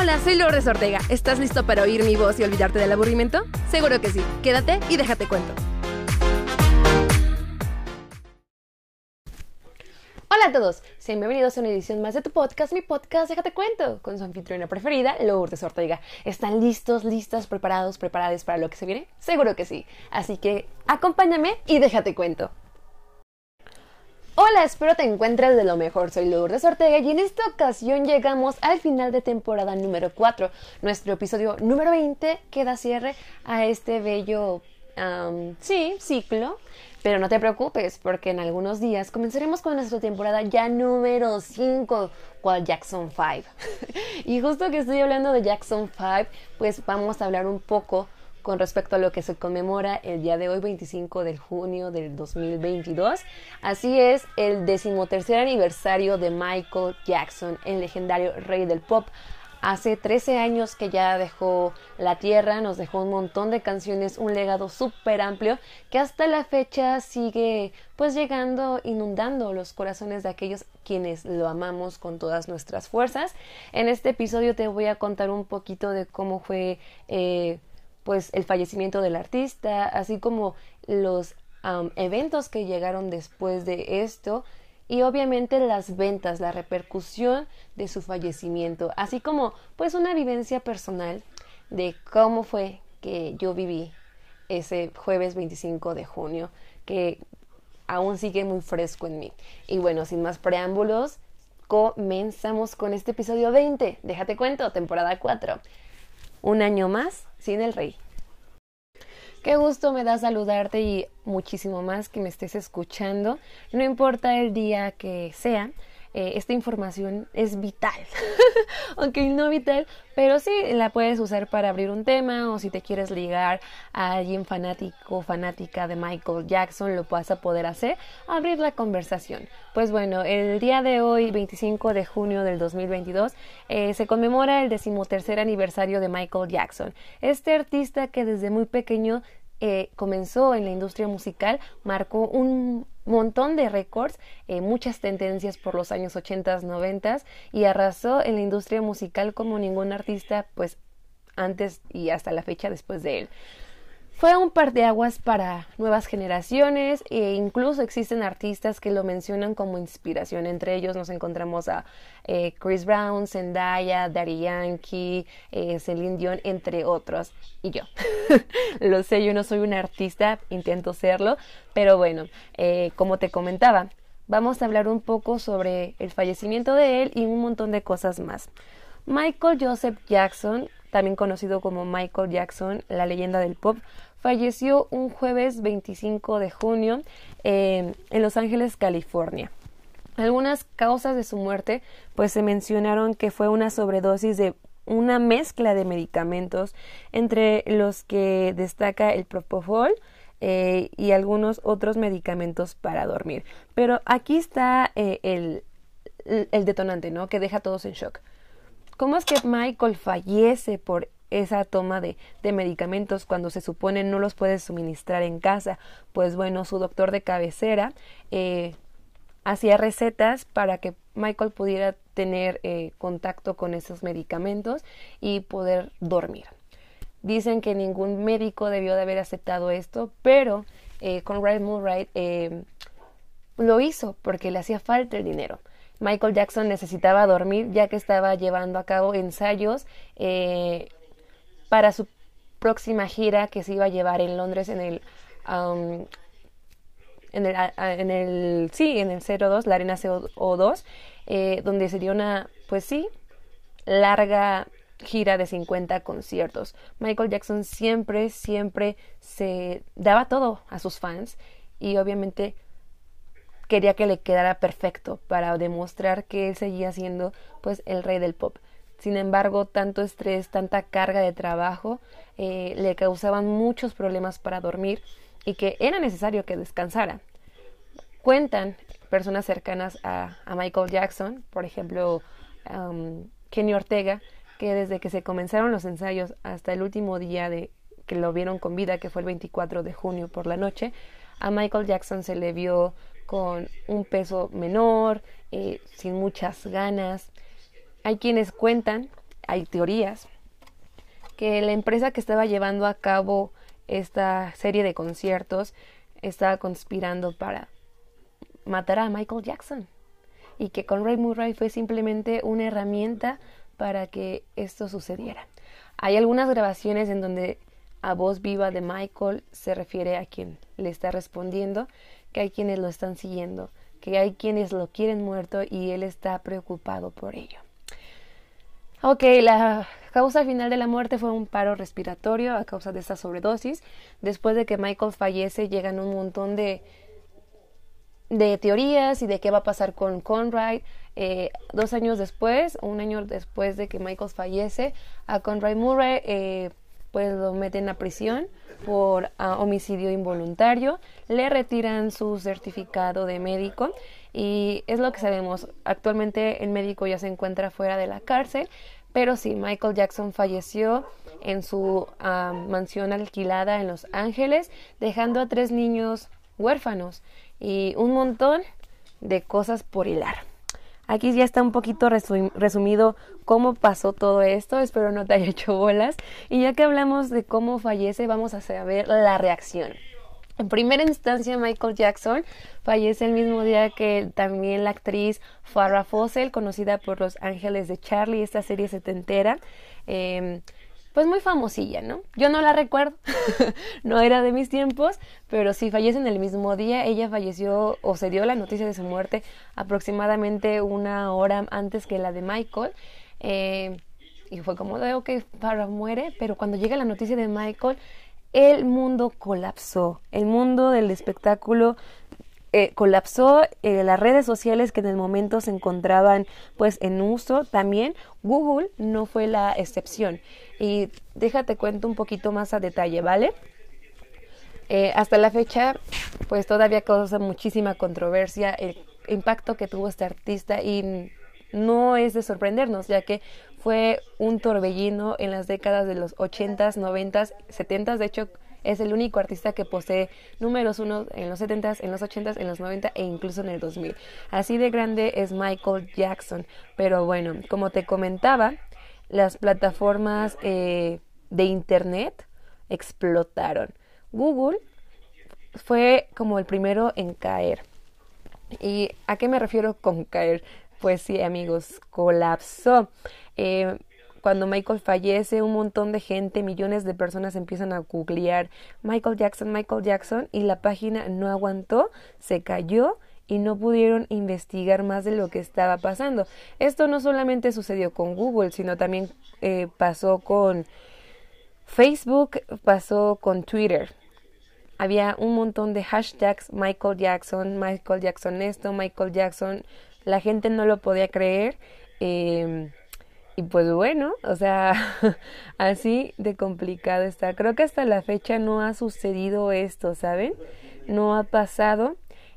Hola, soy Lourdes Ortega. ¿Estás listo para oír mi voz y olvidarte del aburrimiento? Seguro que sí. Quédate y déjate cuento. Hola a todos, sean bienvenidos a una edición más de tu podcast, mi podcast Déjate Cuento, con su anfitriona preferida, Lourdes Ortega. ¿Están listos, listas, preparados, preparadas para lo que se viene? Seguro que sí. Así que acompáñame y déjate cuento. Hola, espero te encuentres de lo mejor. Soy Lourdes Ortega y en esta ocasión llegamos al final de temporada número 4, nuestro episodio número 20 que da cierre a este bello, sí, ciclo. Pero no te preocupes, porque en algunos días comenzaremos con nuestra temporada ya número 5, cual Jackson 5. y justo que estoy hablando de Jackson 5, pues vamos a hablar un poco con respecto a lo que se conmemora el día de hoy, 25 de junio del 2022. Así es, el decimotercer aniversario de Michael Jackson, el legendario rey del pop. Hace 13 años que ya dejó la tierra, nos dejó un montón de canciones, un legado súper amplio que hasta la fecha sigue pues llegando, inundando los corazones de aquellos quienes lo amamos con todas nuestras fuerzas. En este episodio te voy a contar un poquito de cómo fue eh, pues el fallecimiento del artista, así como los eventos que llegaron después de esto y obviamente las ventas, la repercusión de su fallecimiento, así como pues una vivencia personal de cómo fue que yo viví ese jueves 25 de junio, que aún sigue muy fresco en mí. Y bueno, sin más preámbulos, comenzamos con este episodio 20, déjate cuento, temporada 4 un año más sin el rey. Qué gusto me da saludarte y muchísimo más que me estés escuchando. No importa el día que sea, eh, esta información es vital, aunque no vital, pero sí la puedes usar para abrir un tema o si te quieres ligar a alguien fanático fanática de Michael Jackson, lo vas a poder hacer, abrir la conversación. Pues bueno, el día de hoy, 25 de junio del 2022, eh, se conmemora el decimotercer aniversario de Michael Jackson, este artista que desde muy pequeño eh, comenzó en la industria musical, marcó un montón de récords, eh, muchas tendencias por los años 80, 90 y arrasó en la industria musical como ningún artista pues antes y hasta la fecha después de él. Fue un par de aguas para nuevas generaciones e incluso existen artistas que lo mencionan como inspiración. Entre ellos nos encontramos a eh, Chris Brown, Zendaya, Daddy Yankee, eh, Celine Dion, entre otros. Y yo. lo sé, yo no soy una artista, intento serlo, pero bueno, eh, como te comentaba, vamos a hablar un poco sobre el fallecimiento de él y un montón de cosas más. Michael Joseph Jackson, también conocido como Michael Jackson, la leyenda del pop, falleció un jueves 25 de junio en Los Ángeles, California. Algunas causas de su muerte pues se mencionaron que fue una sobredosis de una mezcla de medicamentos entre los que destaca el propofol eh, y algunos otros medicamentos para dormir. Pero aquí está eh, el, el detonante, ¿no? Que deja a todos en shock. ¿Cómo es que Michael fallece por esa toma de, de, medicamentos cuando se supone no los puede suministrar en casa. Pues bueno, su doctor de cabecera eh, hacía recetas para que Michael pudiera tener eh, contacto con esos medicamentos y poder dormir. Dicen que ningún médico debió de haber aceptado esto, pero eh, Conrad Murray eh, lo hizo porque le hacía falta el dinero. Michael Jackson necesitaba dormir ya que estaba llevando a cabo ensayos eh, para su próxima gira que se iba a llevar en Londres en el en el, en el sí en el 02 la arena CO2 eh, donde sería una pues sí larga gira de 50 conciertos. Michael Jackson siempre siempre se daba todo a sus fans y obviamente quería que le quedara perfecto para demostrar que él seguía siendo pues el rey del pop sin embargo, tanto estrés, tanta carga de trabajo eh, le causaban muchos problemas para dormir y que era necesario que descansara. Cuentan personas cercanas a, Michael Jackson, por ejemplo, Kenny Ortega, que desde que se comenzaron los ensayos hasta el último día de que lo vieron con vida, que fue el 24 de junio por la noche, a Michael Jackson se le vio con un peso menor, eh, sin muchas ganas, hay quienes cuentan hay teorías que la empresa que estaba llevando a cabo esta serie de conciertos estaba conspirando para matar a Michael Jackson y que con Ray Murray fue simplemente una herramienta para que esto sucediera. Hay algunas grabaciones en donde a voz viva de Michael se refiere a quien le está respondiendo, que hay quienes lo están siguiendo, que hay quienes lo quieren muerto y él está preocupado por ello. Ok, la causa final de la muerte fue un paro respiratorio a causa de esta sobredosis. Después de que Michael fallece, llegan un montón de, de teorías y de qué va a pasar con Conrad. Eh, dos años después, un año después de que Michael fallece, a Conrad Murray eh, pues lo meten a prisión por ah, homicidio involuntario, le retiran su certificado de médico y es lo que sabemos. Actualmente el médico ya se encuentra fuera de la cárcel, pero sí, Michael Jackson falleció en su ah, mansión alquilada en Los Ángeles, dejando a tres niños huérfanos y un montón de cosas por hilar. Aquí ya está un poquito resumido cómo pasó todo esto, espero no te haya hecho bolas. Y ya que hablamos de cómo fallece, vamos a saber la reacción. En primera instancia, Michael Jackson fallece el mismo día que también la actriz Farrah Fawcett, conocida por Los Ángeles de Charlie, esta serie setentera. Eh, pues muy famosilla, ¿no? Yo no la recuerdo, no era de mis tiempos, pero sí fallece en el mismo día. Ella falleció o se dio la noticia de su muerte aproximadamente una hora antes que la de Michael. Eh, y fue como de, ok, Farrah muere, pero cuando llega la noticia de Michael, el mundo colapsó. El mundo del espectáculo eh, colapsó eh, las redes sociales que en el momento se encontraban pues en uso también Google no fue la excepción y déjate cuento un poquito más a detalle vale eh, hasta la fecha pues todavía causa muchísima controversia el impacto que tuvo este artista y no es de sorprendernos ya que fue un torbellino en las décadas de los 80s, 90s, 70s. De hecho, es el único artista que posee números uno en los 70s, en los 80s, en los 90 e incluso en el 2000. Así de grande es Michael Jackson. Pero bueno, como te comentaba, las plataformas eh, de Internet explotaron. Google fue como el primero en caer. ¿Y a qué me refiero con caer? Pues sí, amigos, colapsó. Eh, cuando Michael fallece, un montón de gente, millones de personas empiezan a googlear Michael Jackson, Michael Jackson, y la página no aguantó, se cayó y no pudieron investigar más de lo que estaba pasando. Esto no solamente sucedió con Google, sino también eh, pasó con Facebook, pasó con Twitter. Había un montón de hashtags Michael Jackson, Michael Jackson esto, Michael Jackson. La gente no lo podía creer. Eh, y pues bueno, o sea, así de complicado está. Creo que hasta la fecha no ha sucedido esto, ¿saben? No ha pasado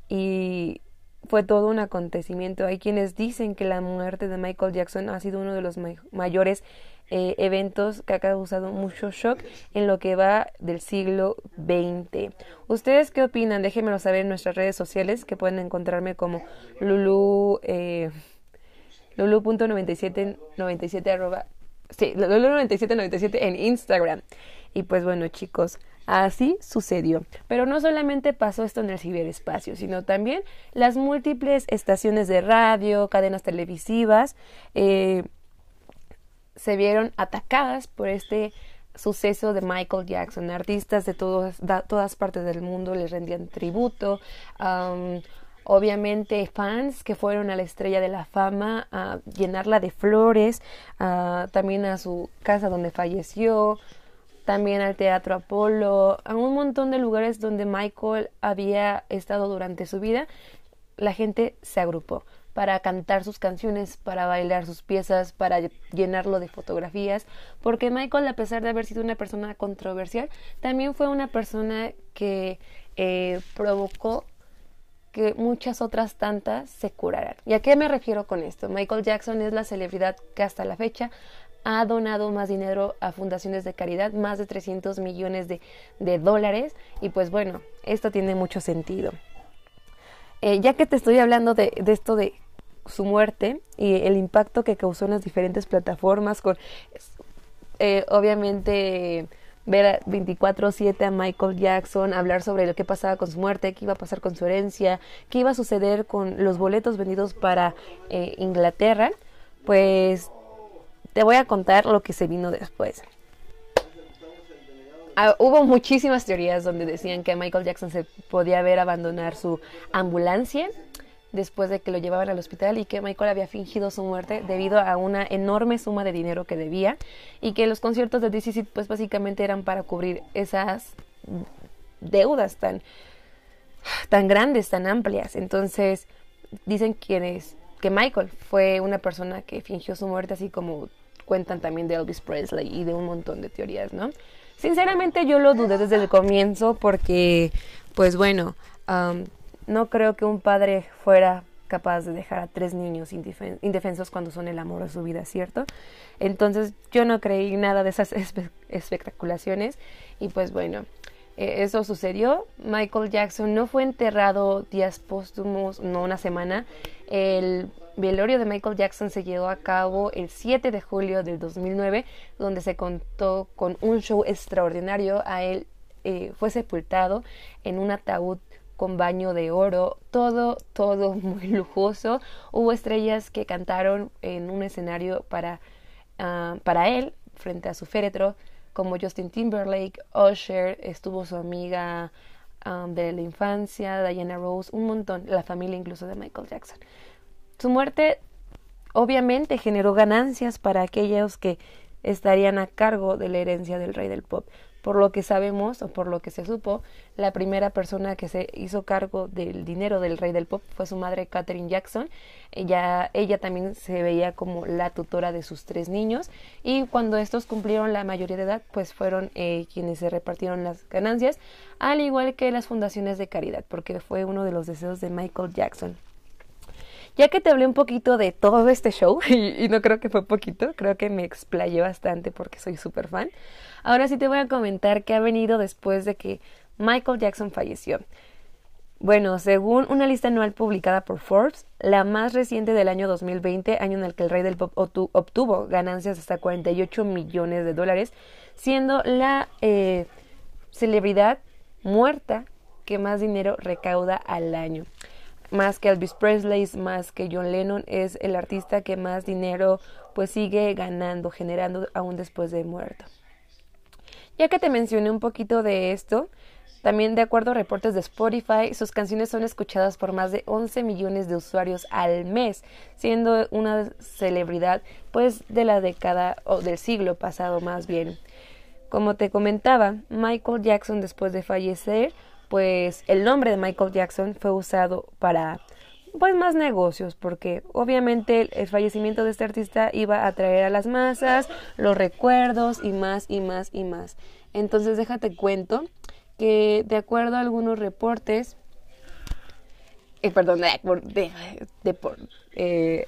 y fue todo un acontecimiento. Hay quienes dicen que la muerte de Michael Jackson ha sido uno de los mayores eh, eventos que ha causado mucho shock en lo que va del siglo XX. ¿Ustedes qué opinan? Déjenmelo saber en nuestras redes sociales que pueden encontrarme como Lulu. Eh, lulu.9797 arroba, sí, lulu9797 en Instagram. Y pues bueno chicos, así sucedió. Pero no solamente pasó esto en el ciberespacio, sino también las múltiples estaciones de radio, cadenas televisivas, eh, se vieron atacadas por este suceso de Michael Jackson. Artistas de todas, todas partes del mundo les rendían tributo. Obviamente fans que fueron a la estrella de la fama a llenarla de flores, también a su casa donde falleció, también al Teatro Apolo, a un montón de lugares donde Michael había estado durante su vida, la gente se agrupó para cantar sus canciones, para bailar sus piezas, para llenarlo de fotografías, porque Michael, a pesar de haber sido una persona controversial, también fue una persona que eh, provocó que muchas otras tantas se curarán. ¿Y a qué me refiero con esto? Michael Jackson es la celebridad que hasta la fecha ha donado más dinero a fundaciones de caridad, más de 300 millones de, dólares, y pues bueno, esto tiene mucho sentido. Eh, ya que te estoy hablando de, esto de su muerte y el impacto que causó en las diferentes plataformas con eh, obviamente ver 24/7 a Michael Jackson, hablar sobre lo que pasaba con su muerte, qué iba a pasar con su herencia, qué iba a suceder con los boletos vendidos para eh, Inglaterra, pues te voy a contar lo que se vino después. Ah, hubo muchísimas teorías donde decían que Michael Jackson se podía ver abandonar su ambulancia después de que lo llevaban al hospital y que Michael había fingido su muerte debido a una enorme suma de dinero que debía y que los conciertos de DC pues básicamente eran para cubrir esas deudas tan tan grandes, tan amplias. Entonces, dicen quienes que Michael fue una persona que fingió su muerte así como cuentan también de Elvis Presley y de un montón de teorías, ¿no? Sinceramente yo lo dudé desde el comienzo porque, pues bueno, no creo que un padre fuera capaz de dejar a tres niños indefensos cuando son el amor de su vida, ¿cierto? Entonces yo no creí nada de esas espectaculaciones y pues bueno, e, eso sucedió. Michael Jackson no fue enterrado días póstumos, no una semana. El velorio de Michael Jackson se llevó a cabo el 7 de julio del 2009, donde se contó con un show extraordinario. A él eh, fue sepultado en un ataúd con baño de oro, todo, todo muy lujoso. Hubo estrellas que cantaron en un escenario para, ah, para él, frente a su féretro, como Justin Timberlake, Usher, estuvo su amiga ah, de la infancia, Diana Rose, un montón, la familia incluso de Michael Jackson. Su muerte obviamente generó ganancias para aquellos que estarían a cargo de la herencia del rey del pop. Por lo que sabemos o por lo que se supo, la primera persona que se hizo cargo del dinero del rey del pop fue su madre Catherine Jackson. Ella, ella también se veía como la tutora de sus tres niños y cuando estos cumplieron la mayoría de edad, pues fueron eh, quienes se repartieron las ganancias, al igual que las fundaciones de caridad, porque fue uno de los deseos de Michael Jackson. Ya que te hablé un poquito de todo este show, y, no creo que fue poquito, creo que me explayé bastante porque soy súper fan, ahora sí te voy a comentar qué ha venido después de que Michael Jackson falleció. Bueno, según una lista anual publicada por Forbes, la más reciente del año 2020, año en el que el rey del pop obtuvo ganancias hasta 48 millones de dólares, siendo la eh, celebridad muerta que más dinero recauda al año más que Elvis Presley, más que John Lennon, es el artista que más dinero pues sigue ganando, generando aún después de muerto. Ya que te mencioné un poquito de esto, también de acuerdo a reportes de Spotify, sus canciones son escuchadas por más de 11 millones de usuarios al mes, siendo una celebridad pues de la década o del siglo pasado más bien. Como te comentaba, Michael Jackson después de fallecer pues el nombre de Michael Jackson fue usado para pues más negocios porque obviamente el fallecimiento de este artista iba a atraer a las masas los recuerdos y más y más y más. Entonces déjate cuento que de acuerdo a algunos reportes eh, perdón de, de, eh,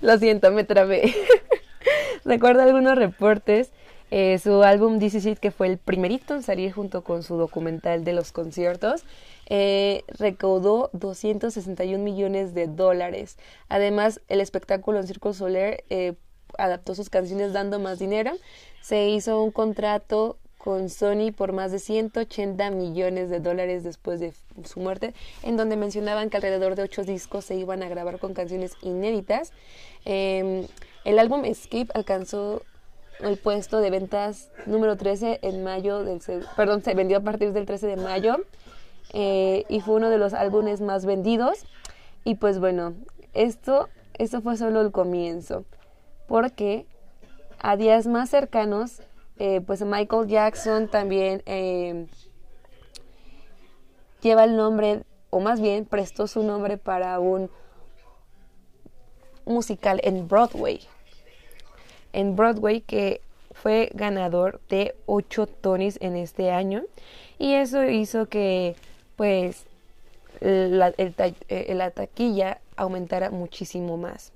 lo siento me trabé. De acuerdo a algunos reportes eh, su álbum This Is It, que fue el primerito en salir junto con su documental de los conciertos, eh, recaudó 261 millones de dólares. Además, el espectáculo en Circo Soler eh, adaptó sus canciones dando más dinero. Se hizo un contrato con Sony por más de 180 millones de dólares después de su muerte, en donde mencionaban que alrededor de ocho discos se iban a grabar con canciones inéditas. Em, el álbum Skip alcanzó el puesto de ventas número 13 en mayo del... Perdón, se vendió a partir del 13 de mayo eh, y fue uno de los álbumes más vendidos. Y pues bueno, esto, esto fue solo el comienzo, porque a días más cercanos, eh, pues Michael Jackson también eh, lleva el nombre, o más bien prestó su nombre para un musical en Broadway en Broadway que fue ganador de 8 Tonys en este año y eso hizo que pues la, eh, la taquilla aumentara muchísimo más.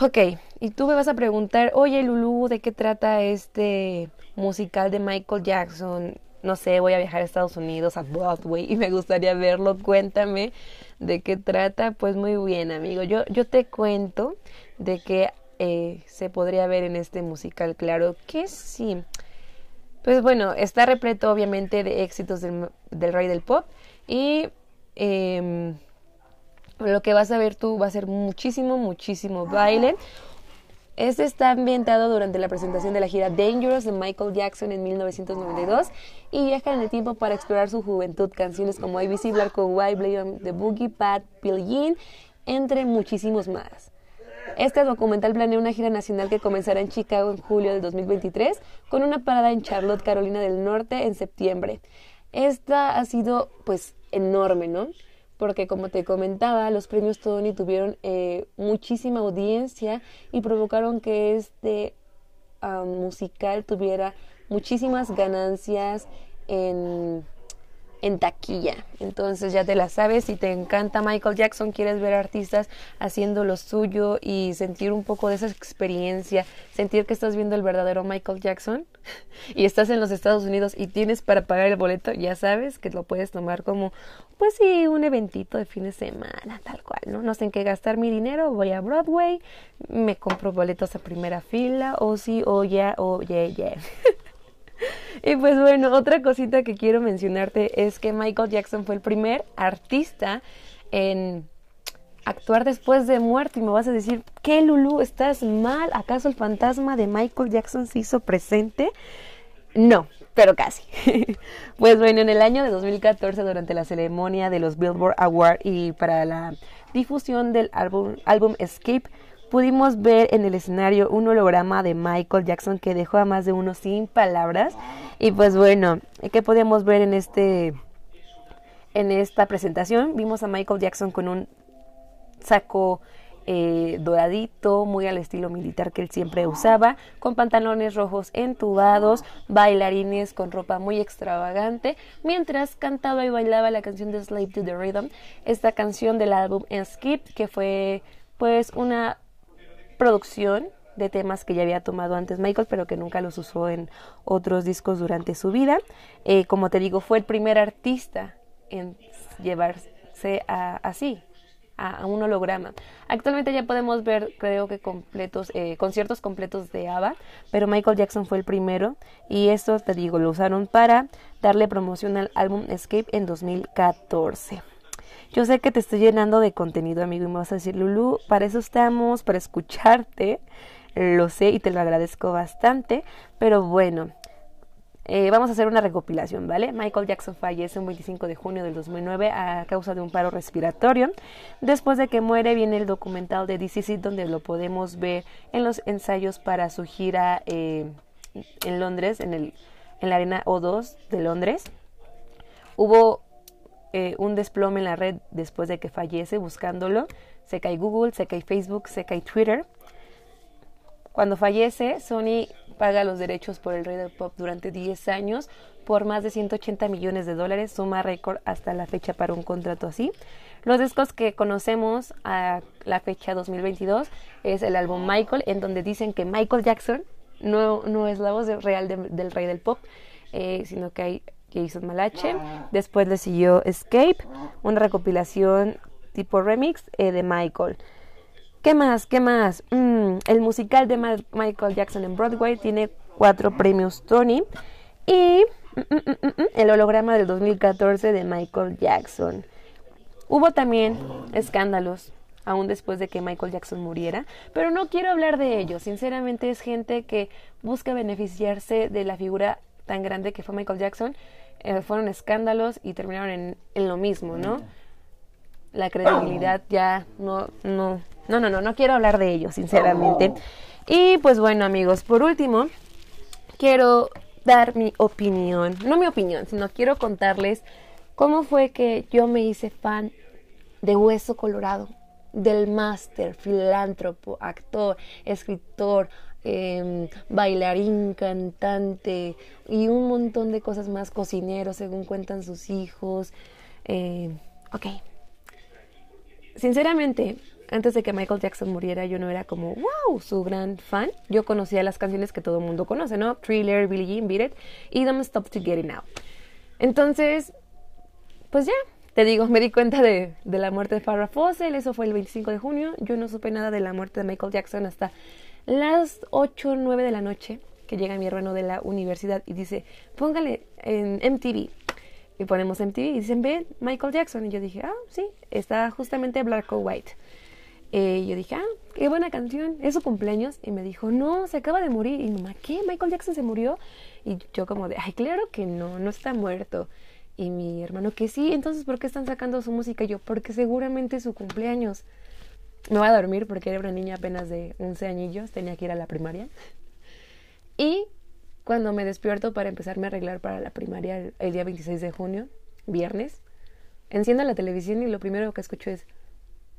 Ok, y tú me vas a preguntar, oye Lulu, ¿de qué trata este musical de Michael Jackson? no sé, voy a viajar a Estados Unidos, a Broadway, y me gustaría verlo. Cuéntame de qué trata. Pues muy bien, amigo. Yo, yo te cuento de que eh, se podría ver en este musical, claro que sí. Pues bueno, está repleto obviamente de éxitos del, del rey del pop y em, lo que vas a ver tú va a ser muchísimo, muchísimo baile. Este está ambientado durante la presentación de la gira Dangerous de Michael Jackson en 1992 y viaja en el tiempo para explorar su juventud. Canciones como ABC, Black White, Blame The Boogie, Pat, Bill Jean, entre muchísimos más. Este documental planea una gira nacional que comenzará en Chicago en julio del 2023 con una parada en Charlotte, Carolina del Norte en septiembre. Esta ha sido pues enorme, ¿no? porque como te comentaba, los premios Tony tuvieron eh, muchísima audiencia y provocaron que este ah, musical tuviera muchísimas ganancias en en taquilla. Entonces ya te la sabes, si te encanta Michael Jackson, quieres ver artistas haciendo lo suyo y sentir un poco de esa experiencia, sentir que estás viendo el verdadero Michael Jackson y estás en los Estados Unidos y tienes para pagar el boleto, ya sabes que lo puedes tomar como, pues sí, un eventito de fin de semana, tal cual, ¿no? No sé en qué gastar mi dinero, voy a Broadway, me compro boletos a primera fila, o sí, o ya, o yeah, yeah. Y pues bueno, otra cosita que quiero mencionarte es que Michael Jackson fue el primer artista en actuar después de muerte y me vas a decir, ¿qué Lulu? ¿Estás mal? ¿Acaso el fantasma de Michael Jackson se hizo presente? No, pero casi. pues bueno, en el año de 2014, durante la ceremonia de los Billboard Awards y para la difusión del álbum, álbum Escape, pudimos ver en el escenario un holograma de Michael Jackson que dejó a más de uno sin palabras. Y pues bueno, ¿qué podíamos ver en este en esta presentación? Vimos a Michael Jackson con un saco eh, doradito, muy al estilo militar que él siempre usaba, con pantalones rojos entubados, bailarines con ropa muy extravagante, mientras cantaba y bailaba la canción de Slave to the Rhythm, esta canción del álbum Skip, que fue pues una producción de temas que ya había tomado antes Michael, pero que nunca los usó en otros discos durante su vida. Eh, como te digo, fue el primer artista en llevarse a, así, a, un holograma. Actualmente ya podemos ver, creo que completos, eh, conciertos completos de ABBA, pero Michael Jackson fue el primero y esto, te digo, lo usaron para darle promoción al álbum Escape en 2014. Yo sé que te estoy llenando de contenido, amigo, y me vas a decir, Lulu, para eso estamos, para escucharte. Lo sé y te lo agradezco bastante, pero bueno, eh, vamos a hacer una recopilación, ¿vale? Michael Jackson fallece un 25 de junio del 2009 a causa de un paro respiratorio. Después de que muere viene el documental de DCC donde lo podemos ver en los ensayos para su gira eh, en Londres, en, el, en la arena O2 de Londres. Hubo eh, un desplome en la red después de que fallece buscándolo. Se cae Google, se cae Facebook, se cae Twitter. Cuando fallece, Sony paga los derechos por el rey del pop durante 10 años por más de 180 millones de dólares, suma récord hasta la fecha para un contrato así. Los discos que conocemos a la fecha 2022 es el álbum Michael, en donde dicen que Michael Jackson no, no es la voz real del rey del pop, eh, sino que hay Jason Malache. Después le siguió Escape, una recopilación tipo remix eh, de Michael. ¿Qué más? ¿Qué más? Mm, el musical de Michael Jackson en Broadway tiene cuatro premios Tony. Y mm, mm, el holograma del 2014 de Michael Jackson. Hubo también escándalos aún después de que Michael Jackson muriera, pero no quiero hablar de ello. Sinceramente es gente que busca beneficiarse de la figura tan grande que fue Michael Jackson, eh, fueron escándalos y terminaron en, en, lo mismo, ¿no? La credibilidad ya no, no, no, no, no, no quiero hablar de ello, sinceramente. Y pues bueno, amigos, por último, quiero dar mi opinión, no mi opinión, sino quiero contarles cómo fue que yo me hice fan de Hueso Colorado, del máster, filántropo, actor, escritor, Em, bailarín, cantante y un montón de cosas más, cocinero, según cuentan sus hijos. Eh, ok. Sinceramente, antes de que Michael Jackson muriera, yo no era como, wow, su gran fan. Yo conocía las canciones que todo el mundo conoce, ¿no? Thriller, Billie Jean, Beat It y Don't Stop to Get It Now. Entonces, pues ya, te digo, me di cuenta de, de la muerte de Farrah Fawcett, eso fue el 25 de junio, yo no supe nada de la muerte de Michael Jackson hasta las 8 o 9 de la noche, que llega mi hermano de la universidad y dice, póngale en MTV. Y ponemos MTV y dicen, ven, Michael Jackson. Y yo dije, ah, sí, está justamente Black or White. Y yo dije, ah, qué buena canción, es su cumpleaños. Y me dijo, no, se acaba de morir. Y mamá, ¿qué? ¿Michael Jackson se murió? Y yo como de, ay, claro que no, no está muerto. Y mi hermano, que sí, entonces, ¿por qué están sacando su música? Y yo, porque seguramente es su cumpleaños. Me voy a dormir porque era una niña apenas de 11 añillos, tenía que ir a la primaria. Y cuando me despierto para empezarme a arreglar para la primaria el, día 26 de junio, viernes, enciendo la televisión y lo primero que escucho es,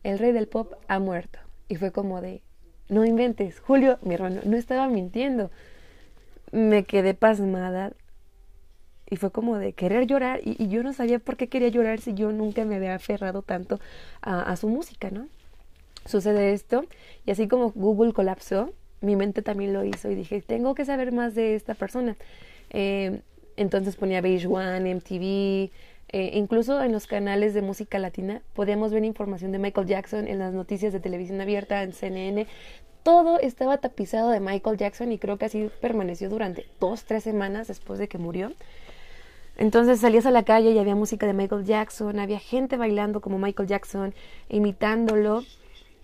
el rey del pop ha muerto. Y fue como de, no inventes, Julio, mi hermano, no estaba mintiendo. Me quedé pasmada y fue como de querer llorar y, yo no sabía por qué quería llorar si yo nunca me había aferrado tanto a su música, ¿no? Sucede esto y así como Google colapsó, mi mente también lo hizo y dije, tengo que saber más de esta persona. Eh, entonces ponía Beige One, MTV, eh, incluso en los canales de música latina podíamos ver información de Michael Jackson en las noticias de televisión abierta, en CNN. Todo estaba tapizado de Michael Jackson y creo que así permaneció durante dos, tres semanas después de que murió. Entonces salías a la calle y había música de Michael Jackson, había gente bailando como Michael Jackson, imitándolo.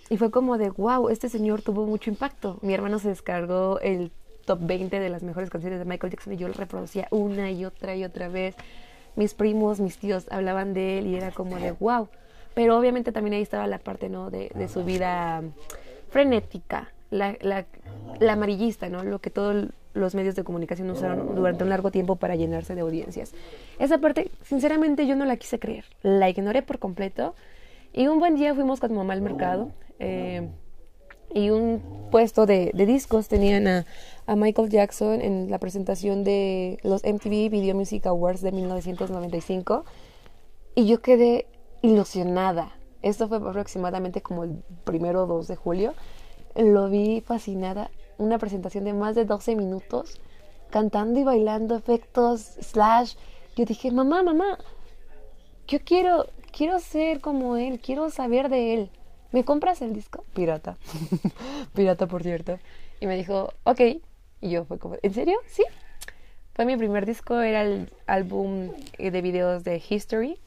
Y fue como de, wow, este señor tuvo mucho impacto. Mi hermano se descargó el top 20 de las mejores canciones de Michael Jackson y yo lo reproducía una y otra y otra vez mis primos, mis tíos hablaban de él y era como de wow. Pero obviamente también ahí estaba la parte, ¿no? De, de su vida frenética, la, la, la, amarillista, ¿no? Lo que todos los medios de comunicación usaron durante un largo tiempo para llenarse de audiencias. Esa parte, sinceramente, yo no la quise creer. La ignoré por completo. Y un buen día fuimos con mamá al mercado. Eh, y un puesto de, de discos tenían a, a, Michael Jackson en la presentación de los MTV Video Music Awards de 1995 y yo quedé ilusionada. Esto fue aproximadamente como el primero o 2 de julio. Lo vi fascinada. Una presentación de más de 12 minutos, cantando y bailando efectos, slash. Yo dije, mamá, mamá, yo quiero, quiero ser como él, quiero saber de él. ¿Me compras el disco? Pirata. Pirata, por cierto. Y me dijo, ok. Y yo fue como, ¿en serio? Sí. Fue mi primer disco, era el álbum de videos de History,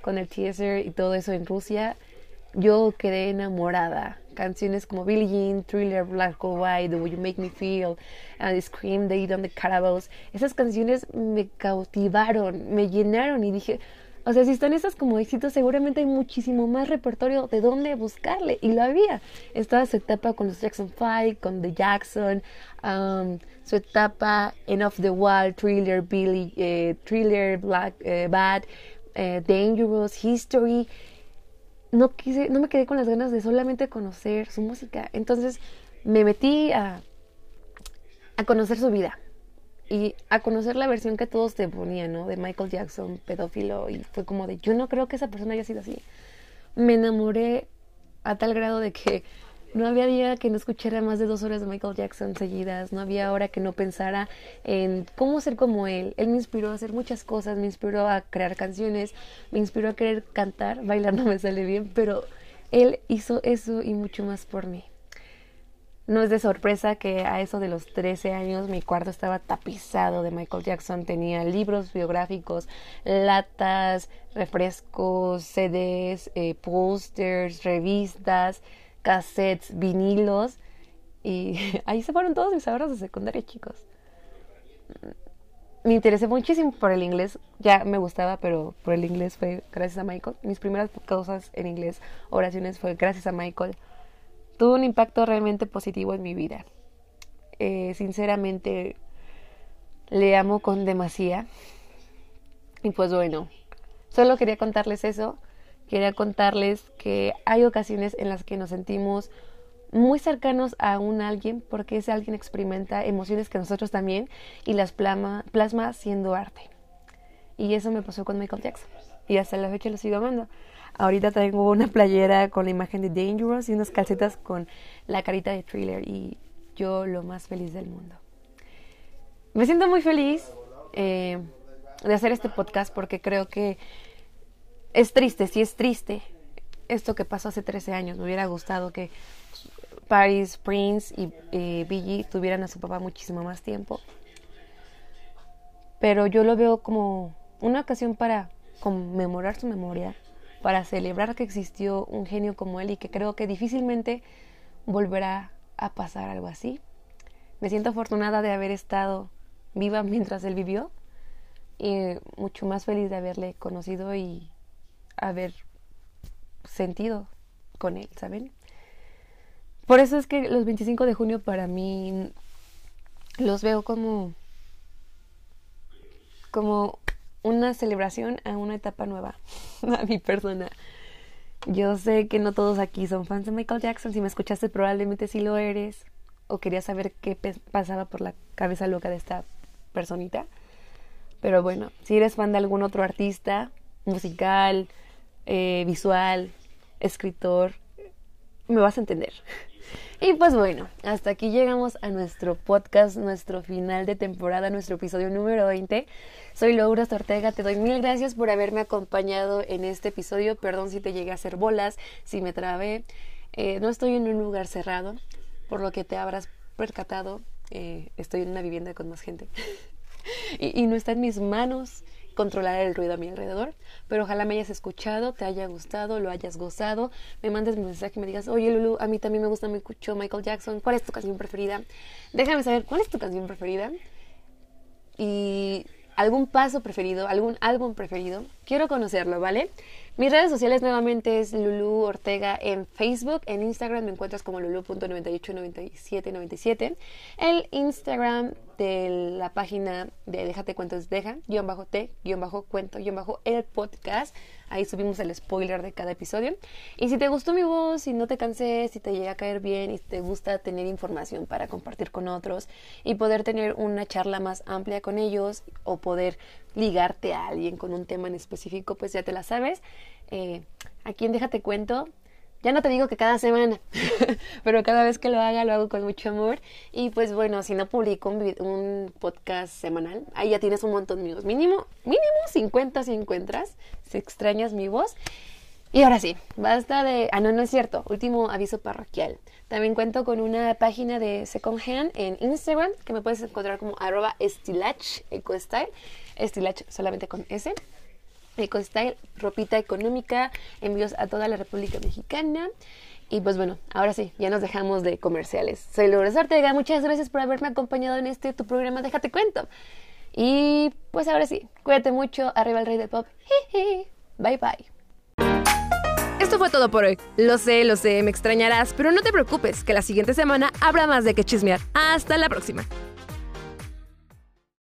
con el teaser y todo eso en Rusia. Yo quedé enamorada. Canciones como Billie Jean, Thriller, Black or White, The Way You Make Me Feel, and Scream, They Eat on the Caravels. Esas canciones me cautivaron, me llenaron y dije, o sea, si están esas como éxitos, seguramente hay muchísimo más repertorio de dónde buscarle. Y lo había. Estaba su etapa con los Jackson Five, con The Jackson, um, su etapa en Off the Wall, Thriller, Billy, eh, Thriller, Black, eh, Bad, eh, Dangerous, History. No, quise, no me quedé con las ganas de solamente conocer su música. Entonces me metí a, a conocer su vida y a conocer la versión que todos te ponían, ¿no? De Michael Jackson, pedófilo, y fue como de, yo no creo que esa persona haya sido así. Me enamoré a tal grado de que no había día que no escuchara más de dos horas de Michael Jackson seguidas, no había hora que no pensara en cómo ser como él. Él me inspiró a hacer muchas cosas, me inspiró a crear canciones, me inspiró a querer cantar, bailar no me sale bien, pero él hizo eso y mucho más por mí. No es de sorpresa que a eso de los 13 años mi cuarto estaba tapizado de Michael Jackson. Tenía libros biográficos, latas, refrescos, CDs, eh, pósters, revistas, cassettes, vinilos. Y ahí se fueron todos mis ahorros de secundaria, chicos. Me interesé muchísimo por el inglés. Ya me gustaba, pero por el inglés fue gracias a Michael. Mis primeras cosas en inglés, oraciones, fue gracias a Michael tuvo un impacto realmente positivo en mi vida. Eh, sinceramente, le amo con demasía. Y pues bueno, solo quería contarles eso. Quería contarles que hay ocasiones en las que nos sentimos muy cercanos a un alguien porque ese alguien experimenta emociones que nosotros también y las plasma, plasma siendo arte. Y eso me pasó con Michael Jackson. Y hasta la fecha lo sigo amando. Ahorita tengo una playera con la imagen de Dangerous y unas calcetas con la carita de Thriller y yo lo más feliz del mundo. Me siento muy feliz. Eh, de hacer este podcast porque creo que es triste, sí es triste esto que pasó hace 13 años. Me hubiera gustado que Paris, Prince y eh, tuvieran a su papá muchísimo más tiempo. Pero yo lo veo como una ocasión para conmemorar su memoria, para celebrar que existió un genio como él y que creo que difícilmente volverá a pasar algo así. Me siento afortunada de haber estado viva mientras él vivió y mucho más feliz de haberle conocido y haber sentido con él, ¿saben? Por eso es que los 25 de junio para mí los veo como como una celebración a una etapa nueva a mi persona. Yo sé que no todos aquí son fans de Michael Jackson. Si me escuchaste, probablemente sí lo eres. O quería saber qué pasaba por la cabeza loca de esta personita. Pero bueno, si eres fan de algún otro artista, musical, eh, visual, escritor, me vas a entender. Y pues bueno, hasta aquí llegamos a nuestro podcast, nuestro final de temporada, nuestro episodio número 20. Soy Laura Ortega, te doy mil gracias por haberme acompañado en este episodio. Perdón si te llegué a hacer bolas, si me trabé. Eh, no estoy en un lugar cerrado, por lo que te habrás percatado. Eh, estoy en una vivienda con más gente. y, y no está en mis manos controlar el ruido a mi alrededor, pero ojalá me hayas escuchado, te haya gustado, lo hayas gozado, me mandes un mensaje y me digas, oye Lulu, a mí también me gusta mucho Michael Jackson, ¿cuál es tu canción preferida? Déjame saber cuál es tu canción preferida y algún paso preferido, algún álbum preferido, quiero conocerlo, ¿vale? Mis redes sociales nuevamente es Lulu Ortega en Facebook, en Instagram me encuentras como lulu.989797. El Instagram de la página de Déjate Cuentos Deja, guion bajo T, guion bajo cuento, guion bajo el podcast. Ahí subimos el spoiler de cada episodio. Y si te gustó mi voz, si no te cansé, si te llega a caer bien y si te gusta tener información para compartir con otros y poder tener una charla más amplia con ellos o poder ligarte a alguien con un tema en específico, pues ya te la sabes. Eh, aquí en Déjate Cuento, ya no te digo que cada semana, pero cada vez que lo haga lo hago con mucho amor. Y pues bueno, si no publico un, podcast semanal, ahí ya tienes un montón míos. Mínimo, mínimo 50 si encuentras, si extrañas mi voz. Y ahora sí, basta de... Ah, no, no es cierto. Último aviso parroquial. También cuento con una página de Second Hand en Instagram que me puedes encontrar como arroba estilach ecostyle. Estilach solamente con S. EcoStyle, ropita económica, envíos a toda la República Mexicana. Y pues bueno, ahora sí, ya nos dejamos de comerciales. Soy Lourdes Ortega, muchas gracias por haberme acompañado en este tu programa Déjate Cuento. Y pues ahora sí, cuídate mucho, arriba el rey del pop. Bye bye. Esto fue todo por hoy. Lo sé, lo sé, me extrañarás, pero no te preocupes, que la siguiente semana habrá más de que chismear. Hasta la próxima.